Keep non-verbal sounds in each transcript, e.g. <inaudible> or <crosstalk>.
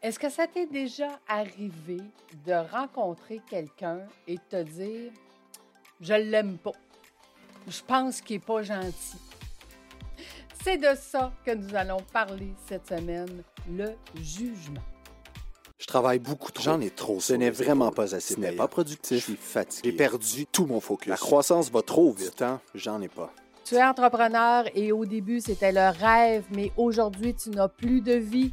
Est-ce que ça t'est déjà arrivé de rencontrer quelqu'un et te dire je l'aime pas, je pense qu'il est pas gentil? C'est de ça que nous allons parler cette semaine, le jugement. Je travaille beaucoup trop. J'en ai trop. Ce n'est vraiment pas assez. Ce n'est pas productif. Je suis fatigué. J'ai perdu tout mon focus. La croissance va trop vite. temps, j'en ai pas. Tu es entrepreneur et au début, c'était le rêve, mais aujourd'hui, tu n'as plus de vie.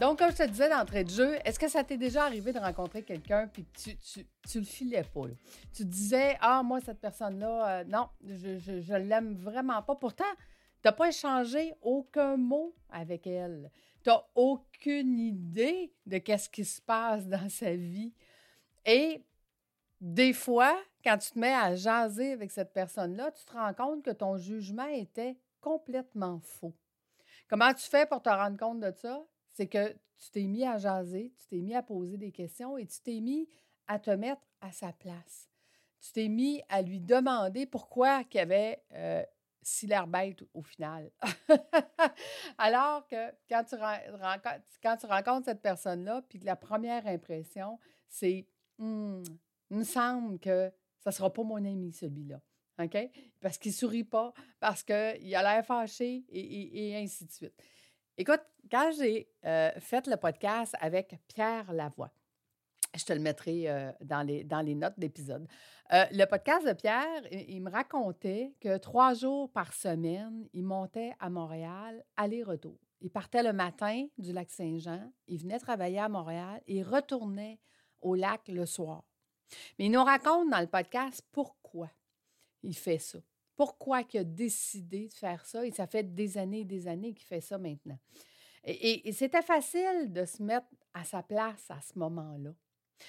Donc, comme je te disais d'entrée de jeu, est-ce que ça t'est déjà arrivé de rencontrer quelqu'un puis que tu, tu, tu le filais pas? Tu disais, ah, moi, cette personne-là, euh, non, je, je, l'aime vraiment pas. Pourtant, tu n'as pas échangé aucun mot avec elle. Tu n'as aucune idée de qu'est-ce qui se passe dans sa vie. Et des fois, quand tu te mets à jaser avec cette personne-là, tu te rends compte que ton jugement était complètement faux. Comment tu fais pour te rendre compte de ça? C'est que tu t'es mis à jaser, tu t'es mis à poser des questions et tu t'es mis à te mettre à sa place. Tu t'es mis à lui demander pourquoi qu'il y avait euh, si l'air bête au final. <laughs> Alors que quand tu, ren- rencontres, quand cette personne-là, puis la première impression, c'est Hum, il me semble que ça ne sera pas mon ami, celui-là. OK? Parce qu'il ne sourit pas, parce qu'il a l'air fâché et ainsi de suite. Écoute, quand j'ai euh, fait le podcast avec Pierre Lavoie, je te le mettrai euh, dans, les, notes d'épisode. Euh, le podcast de Pierre, il, il me racontait que trois jours par semaine, il montait à Montréal, aller-retour. Il partait le matin du lac Saint-Jean, il venait travailler à Montréal et il retournait au lac le soir. Mais il nous raconte dans le podcast pourquoi il fait ça. Pourquoi il a décidé de faire ça et ça fait des années et des années qu'il fait ça maintenant. Et, c'était facile de se mettre à sa place à ce moment-là.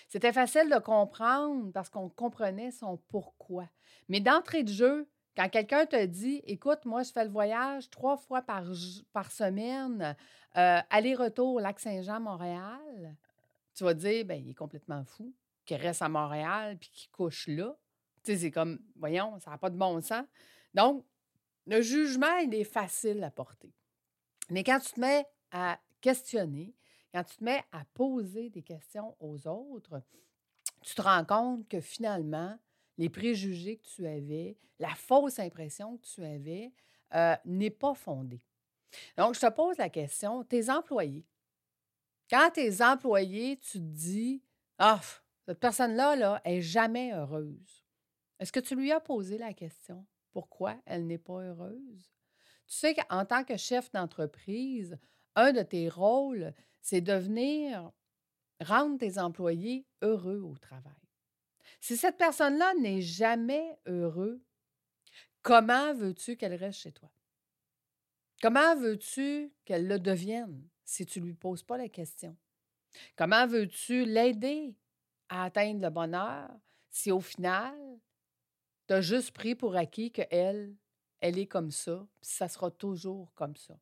C'était facile de comprendre parce qu'on comprenait son pourquoi. Mais d'entrée de jeu, quand quelqu'un te dit, écoute, moi, je fais le voyage trois fois par, semaine, euh, aller-retour Lac-Saint-Jean-Montréal, tu vas dire, ben, il est complètement fou, qu'il reste à Montréal puis qu'il couche là. Tu sais, c'est comme, voyons, ça n'a pas de bon sens. Donc, le jugement, il est facile à porter. Mais quand tu te mets à questionner, quand tu te mets à poser des questions aux autres, tu te rends compte que finalement, les préjugés que tu avais, la fausse impression que tu avais, euh, n'est pas fondée. Donc, je te pose la question, tes employés, quand tes employés, tu te dis, ah, cette personne-là, là, est jamais heureuse. Est-ce que tu lui as posé la question, pourquoi elle n'est pas heureuse? Tu sais qu'en tant que chef d'entreprise, un de tes rôles, c'est de venir rendre tes employés heureux au travail. Si cette personne-là n'est jamais heureux, comment veux-tu qu'elle reste chez toi? Comment veux-tu qu'elle le devienne si tu ne lui poses pas la question? Comment veux-tu l'aider à atteindre le bonheur si au final, tu as juste pris pour acquis qu'elle, elle est comme ça, puis ça sera toujours comme ça?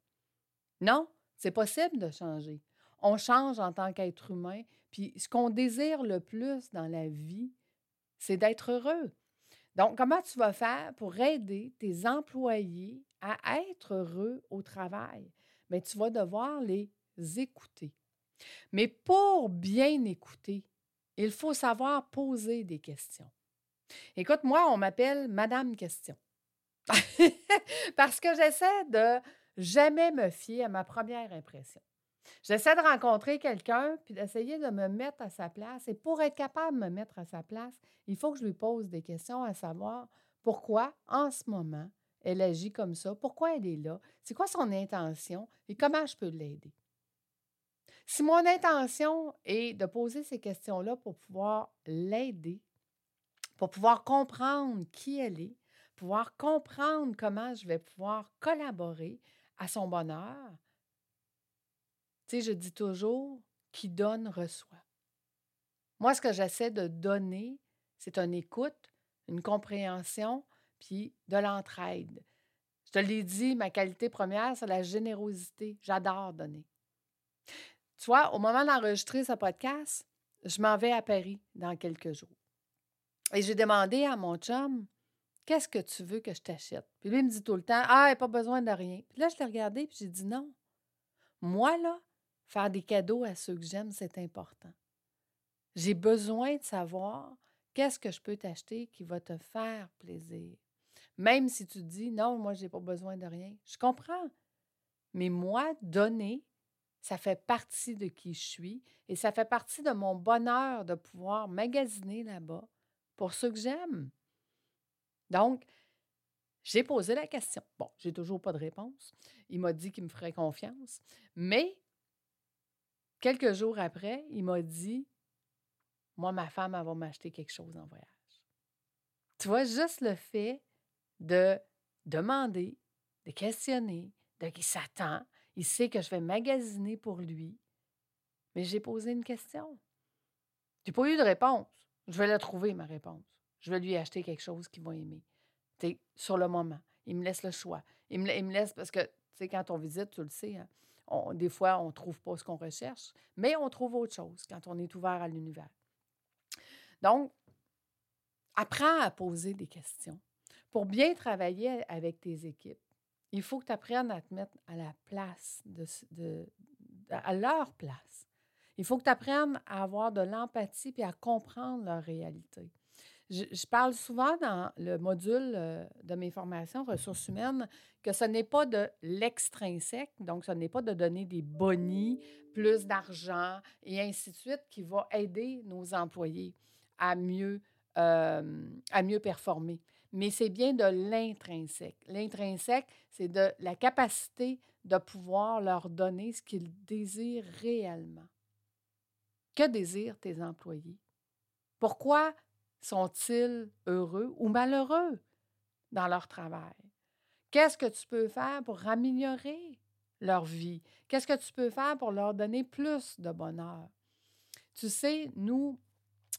Non, c'est possible de changer. On change en tant qu'être humain, puis ce qu'on désire le plus dans la vie, c'est d'être heureux. Donc, comment tu vas faire pour aider tes employés à être heureux au travail? Bien, tu vas devoir les écouter. Mais pour bien écouter, il faut savoir poser des questions. Écoute, moi, on m'appelle Madame Question. <laughs> Parce que j'essaie de jamais me fier à ma première impression. J'essaie de rencontrer quelqu'un puis d'essayer de me mettre à sa place. Et pour être capable de me mettre à sa place, il faut que je lui pose des questions à savoir pourquoi, en ce moment, elle agit comme ça, pourquoi elle est là, c'est quoi son intention et comment je peux l'aider. Si mon intention est de poser ces questions-là pour pouvoir l'aider, pour pouvoir comprendre qui elle est, pouvoir comprendre comment je vais pouvoir collaborer à son bonheur, tu sais, je dis toujours, qui donne reçoit. Moi, ce que j'essaie de donner, c'est une écoute, une compréhension, puis de l'entraide. Je te l'ai dit, ma qualité première, c'est la générosité. J'adore donner. Tu vois, au moment d'enregistrer ce podcast, je m'en vais à Paris dans quelques jours. Et j'ai demandé à mon chum, qu'est-ce que tu veux que je t'achète? Puis lui, il me dit tout le temps, ah, pas besoin de rien. Puis là, je l'ai regardé, puis j'ai dit non. Moi, là, faire des cadeaux à ceux que j'aime, c'est important. J'ai besoin de savoir qu'est-ce que je peux t'acheter qui va te faire plaisir. Même si tu dis non, moi, je n'ai pas besoin de rien. Je comprends. Mais moi, donner, ça fait partie de qui je suis et ça fait partie de mon bonheur de pouvoir magasiner là-bas pour ceux que j'aime. Donc, j'ai posé la question. Bon, j'ai toujours pas de réponse. Il m'a dit qu'il me ferait confiance. Mais quelques jours après, il m'a dit Moi, ma femme, elle va m'acheter quelque chose en voyage. Tu vois, juste le fait de demander, de questionner, de qui s'attend, il sait que je vais magasiner pour lui. Mais j'ai posé une question. Je n'ai pas eu de réponse. Je vais la trouver, ma réponse. Je vais lui acheter quelque chose qu'il va aimer. sur le moment. Il me laisse le choix. Il me, laisse parce que, tu sais, quand on visite, tu le sais, hein, des fois, on ne trouve pas ce qu'on recherche, mais on trouve autre chose quand on est ouvert à l'univers. Donc, apprends à poser des questions. Pour bien travailler avec tes équipes, il faut que tu apprennes à te mettre à la place, de, à leur place. Il faut que tu apprennes à avoir de l'empathie et à comprendre leur réalité. Je, parle souvent dans le module euh, de mes formations ressources humaines que ce n'est pas de l'extrinsèque, donc ce n'est pas de donner des bonis, plus d'argent et ainsi de suite qui va aider nos employés à mieux, euh, à mieux performer mais c'est bien de l'intrinsèque. L'intrinsèque, c'est de la capacité de pouvoir leur donner ce qu'ils désirent réellement. Que désirent tes employés? Pourquoi sont-ils heureux ou malheureux dans leur travail? Qu'est-ce que tu peux faire pour améliorer leur vie? Qu'est-ce que tu peux faire pour leur donner plus de bonheur? Tu sais, nous,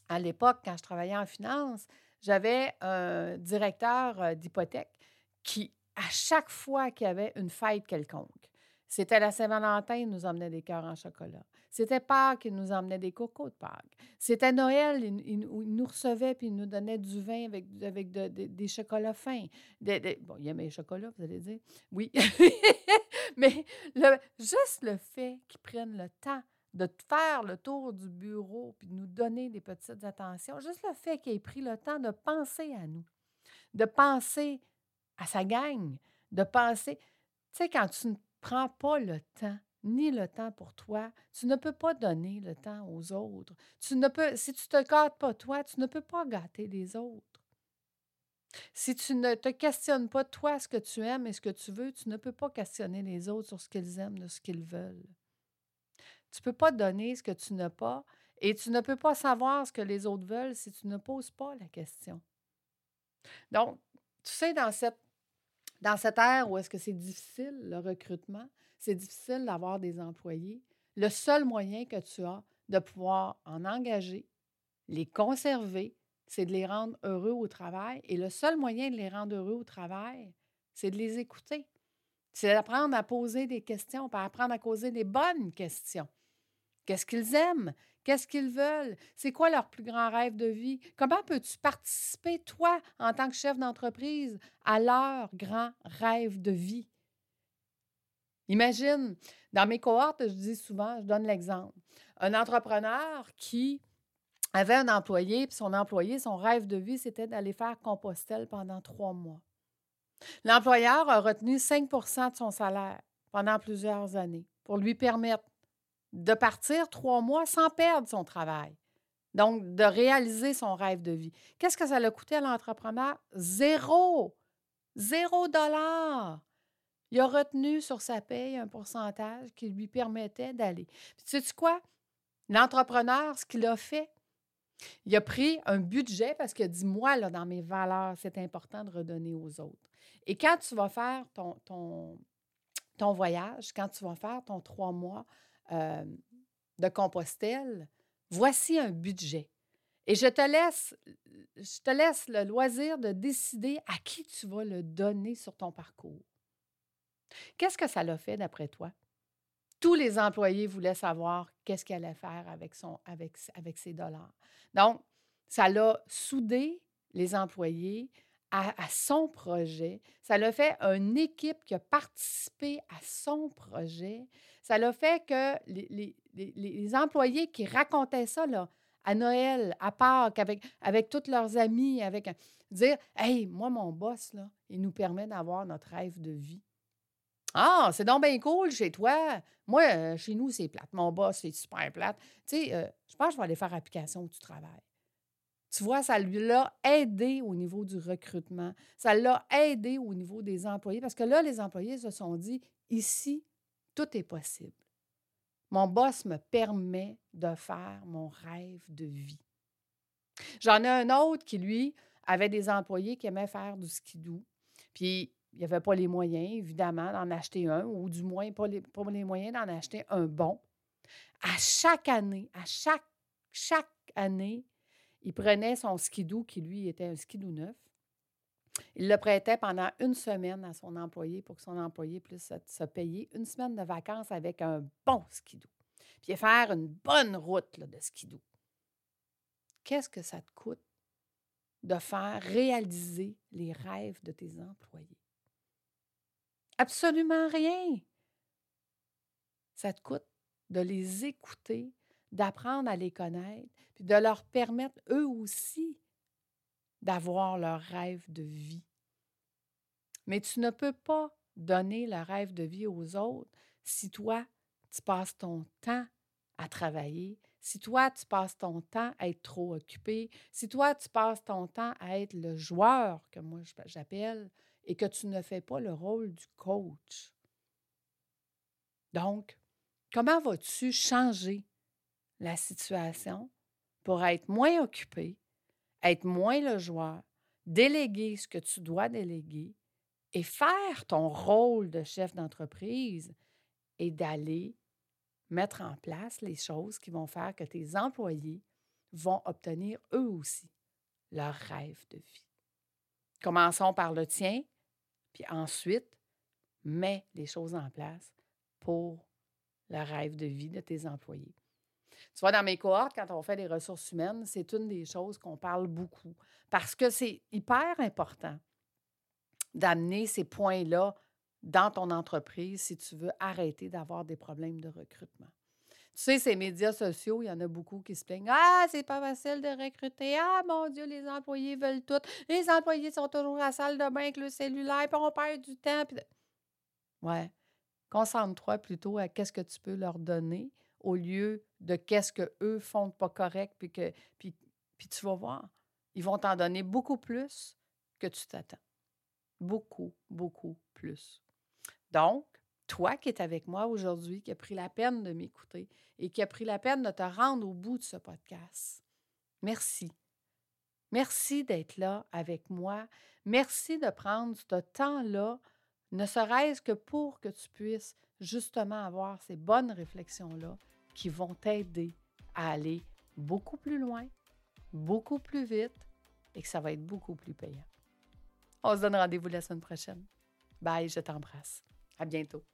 à l'époque, quand je travaillais en finance, j'avais un directeur euh, d'hypothèque qui, à chaque fois qu'il y avait une fête quelconque, c'était la Saint-Valentin, il nous emmenait des cœurs en chocolat. C'était Pâques, il nous emmenait des cocos de Pâques. C'était Noël, il, nous recevait puis il nous donnait du vin avec, des chocolats fins. bon, il aimait les chocolats, vous allez dire. Oui. <laughs> Mais juste le fait qu'ils prennent le temps de faire le tour du bureau puis de nous donner des petites attentions, juste le fait qu'il ait pris le temps de penser à nous, de penser à sa gang, de penser. Tu sais, quand tu ne prends pas le temps, ni le temps pour toi, tu ne peux pas donner le temps aux autres. Tu ne peux, si tu ne te gâtes pas toi, tu ne peux pas gâter les autres. Si tu ne te questionnes pas toi ce que tu aimes et ce que tu veux, tu ne peux pas questionner les autres sur ce qu'ils aiment, de ce qu'ils veulent. Tu ne peux pas donner ce que tu n'as pas et tu ne peux pas savoir ce que les autres veulent si tu ne poses pas la question. Donc, tu sais, dans cette, dans cette ère où est-ce que c'est difficile, le recrutement, c'est difficile d'avoir des employés, le seul moyen que tu as de pouvoir en engager, les conserver, c'est de les rendre heureux au travail. Et le seul moyen de les rendre heureux au travail, c'est de les écouter. C'est d'apprendre à poser des questions, pas apprendre à poser des bonnes questions. Qu'est-ce qu'ils aiment? Qu'est-ce qu'ils veulent? C'est quoi leur plus grand rêve de vie? Comment peux-tu participer, toi, en tant que chef d'entreprise, à leur grand rêve de vie? Imagine, dans mes cohortes, je dis souvent, je donne l'exemple, un entrepreneur qui avait un employé, puis son employé, son rêve de vie, c'était d'aller faire Compostelle pendant trois mois. L'employeur a retenu 5% de son salaire pendant plusieurs années pour lui permettre de partir trois mois sans perdre son travail. Donc, de réaliser son rêve de vie. Qu'est-ce que ça l'a coûté à l'entrepreneur? Zéro! Zéro dollar! Il a retenu sur sa paye un pourcentage qui lui permettait d'aller. Puis, tu sais quoi? L'entrepreneur, ce qu'il a fait, il a pris un budget parce qu'il a dit Moi, dans mes valeurs, c'est important de redonner aux autres. Et quand tu vas faire ton voyage, quand tu vas faire ton trois mois euh, de Compostelle, voici un budget. Et je te laisse, je te laisse le loisir de décider à qui tu vas le donner sur ton parcours. Qu'est-ce que ça l'a fait d'après toi? Tous les employés voulaient savoir qu'est-ce qu'il allait faire avec, son, ses dollars. Donc, ça l'a soudé les employés à, son projet. Ça l'a fait une équipe qui a participé à son projet. Ça l'a fait que les, employés qui racontaient ça à Noël, à Pâques, avec, avec tous leurs amis, avec dire Hey, moi, mon boss, il nous permet d'avoir notre rêve de vie. Ah, c'est donc bien cool chez toi. Moi, euh, chez nous, c'est plate. Mon boss, c'est super plate. Tu sais, euh, je pense que je vais aller faire application où tu travailles. Tu vois, ça l'a aidé au niveau du recrutement. Ça l'a aidé au niveau des employés parce que là, les employés se sont dit ici, tout est possible. Mon boss me permet de faire mon rêve de vie. J'en ai un autre qui, lui, avait des employés qui aimaient faire du skidoo. Puis, il n'y avait pas les moyens, évidemment, d'en acheter un, ou du moins pas les, pas les moyens d'en acheter un bon. À chaque année, à chaque, chaque année, il prenait son skidoo, qui lui était un skidoo neuf. Il le prêtait pendant une semaine à son employé pour que son employé puisse se, payer une semaine de vacances avec un bon skidoo. Puis faire une bonne route de skidoo. Qu'est-ce que ça te coûte de faire réaliser les rêves de tes employés? Absolument rien. Ça te coûte de les écouter, d'apprendre à les connaître, puis de leur permettre eux aussi d'avoir leur rêve de vie. Mais tu ne peux pas donner le rêve de vie aux autres si toi, tu passes ton temps à travailler, si toi, tu passes ton temps à être trop occupé, si toi, tu passes ton temps à être le joueur, que moi j'appelle, et que tu ne fais pas le rôle du coach. Donc, comment vas-tu changer la situation pour être moins occupé, être moins le joueur, déléguer ce que tu dois déléguer et faire ton rôle de chef d'entreprise et d'aller mettre en place les choses qui vont faire que tes employés vont obtenir eux aussi leur rêve de vie? Commençons par le tien, puis ensuite, mets les choses en place pour le rêve de vie de tes employés. Tu vois, dans mes cohortes, quand on fait des ressources humaines, c'est une des choses qu'on parle beaucoup parce que c'est hyper important d'amener ces points-là dans ton entreprise si tu veux arrêter d'avoir des problèmes de recrutement. Tu sais, ces médias sociaux, il y en a beaucoup qui se plaignent. Ah, c'est pas facile de recruter. Ah, mon Dieu, les employés veulent tout. Les employés sont toujours à la salle de bain avec le cellulaire, puis on perd du temps. Ouais. Concentre-toi plutôt à qu'est-ce que tu peux leur donner au lieu de qu'est-ce qu'eux font de pas correct, puis, que, puis tu vas voir, ils vont t'en donner beaucoup plus que tu t'attends. Beaucoup, beaucoup plus. Donc, toi qui es avec moi aujourd'hui, qui as pris la peine de m'écouter et qui a pris la peine de te rendre au bout de ce podcast, merci. Merci d'être là avec moi. Merci de prendre ce temps-là, ne serait-ce que pour que tu puisses justement avoir ces bonnes réflexions-là qui vont t'aider à aller beaucoup plus loin, beaucoup plus vite et que ça va être beaucoup plus payant. On se donne rendez-vous la semaine prochaine. Bye, je t'embrasse. À bientôt.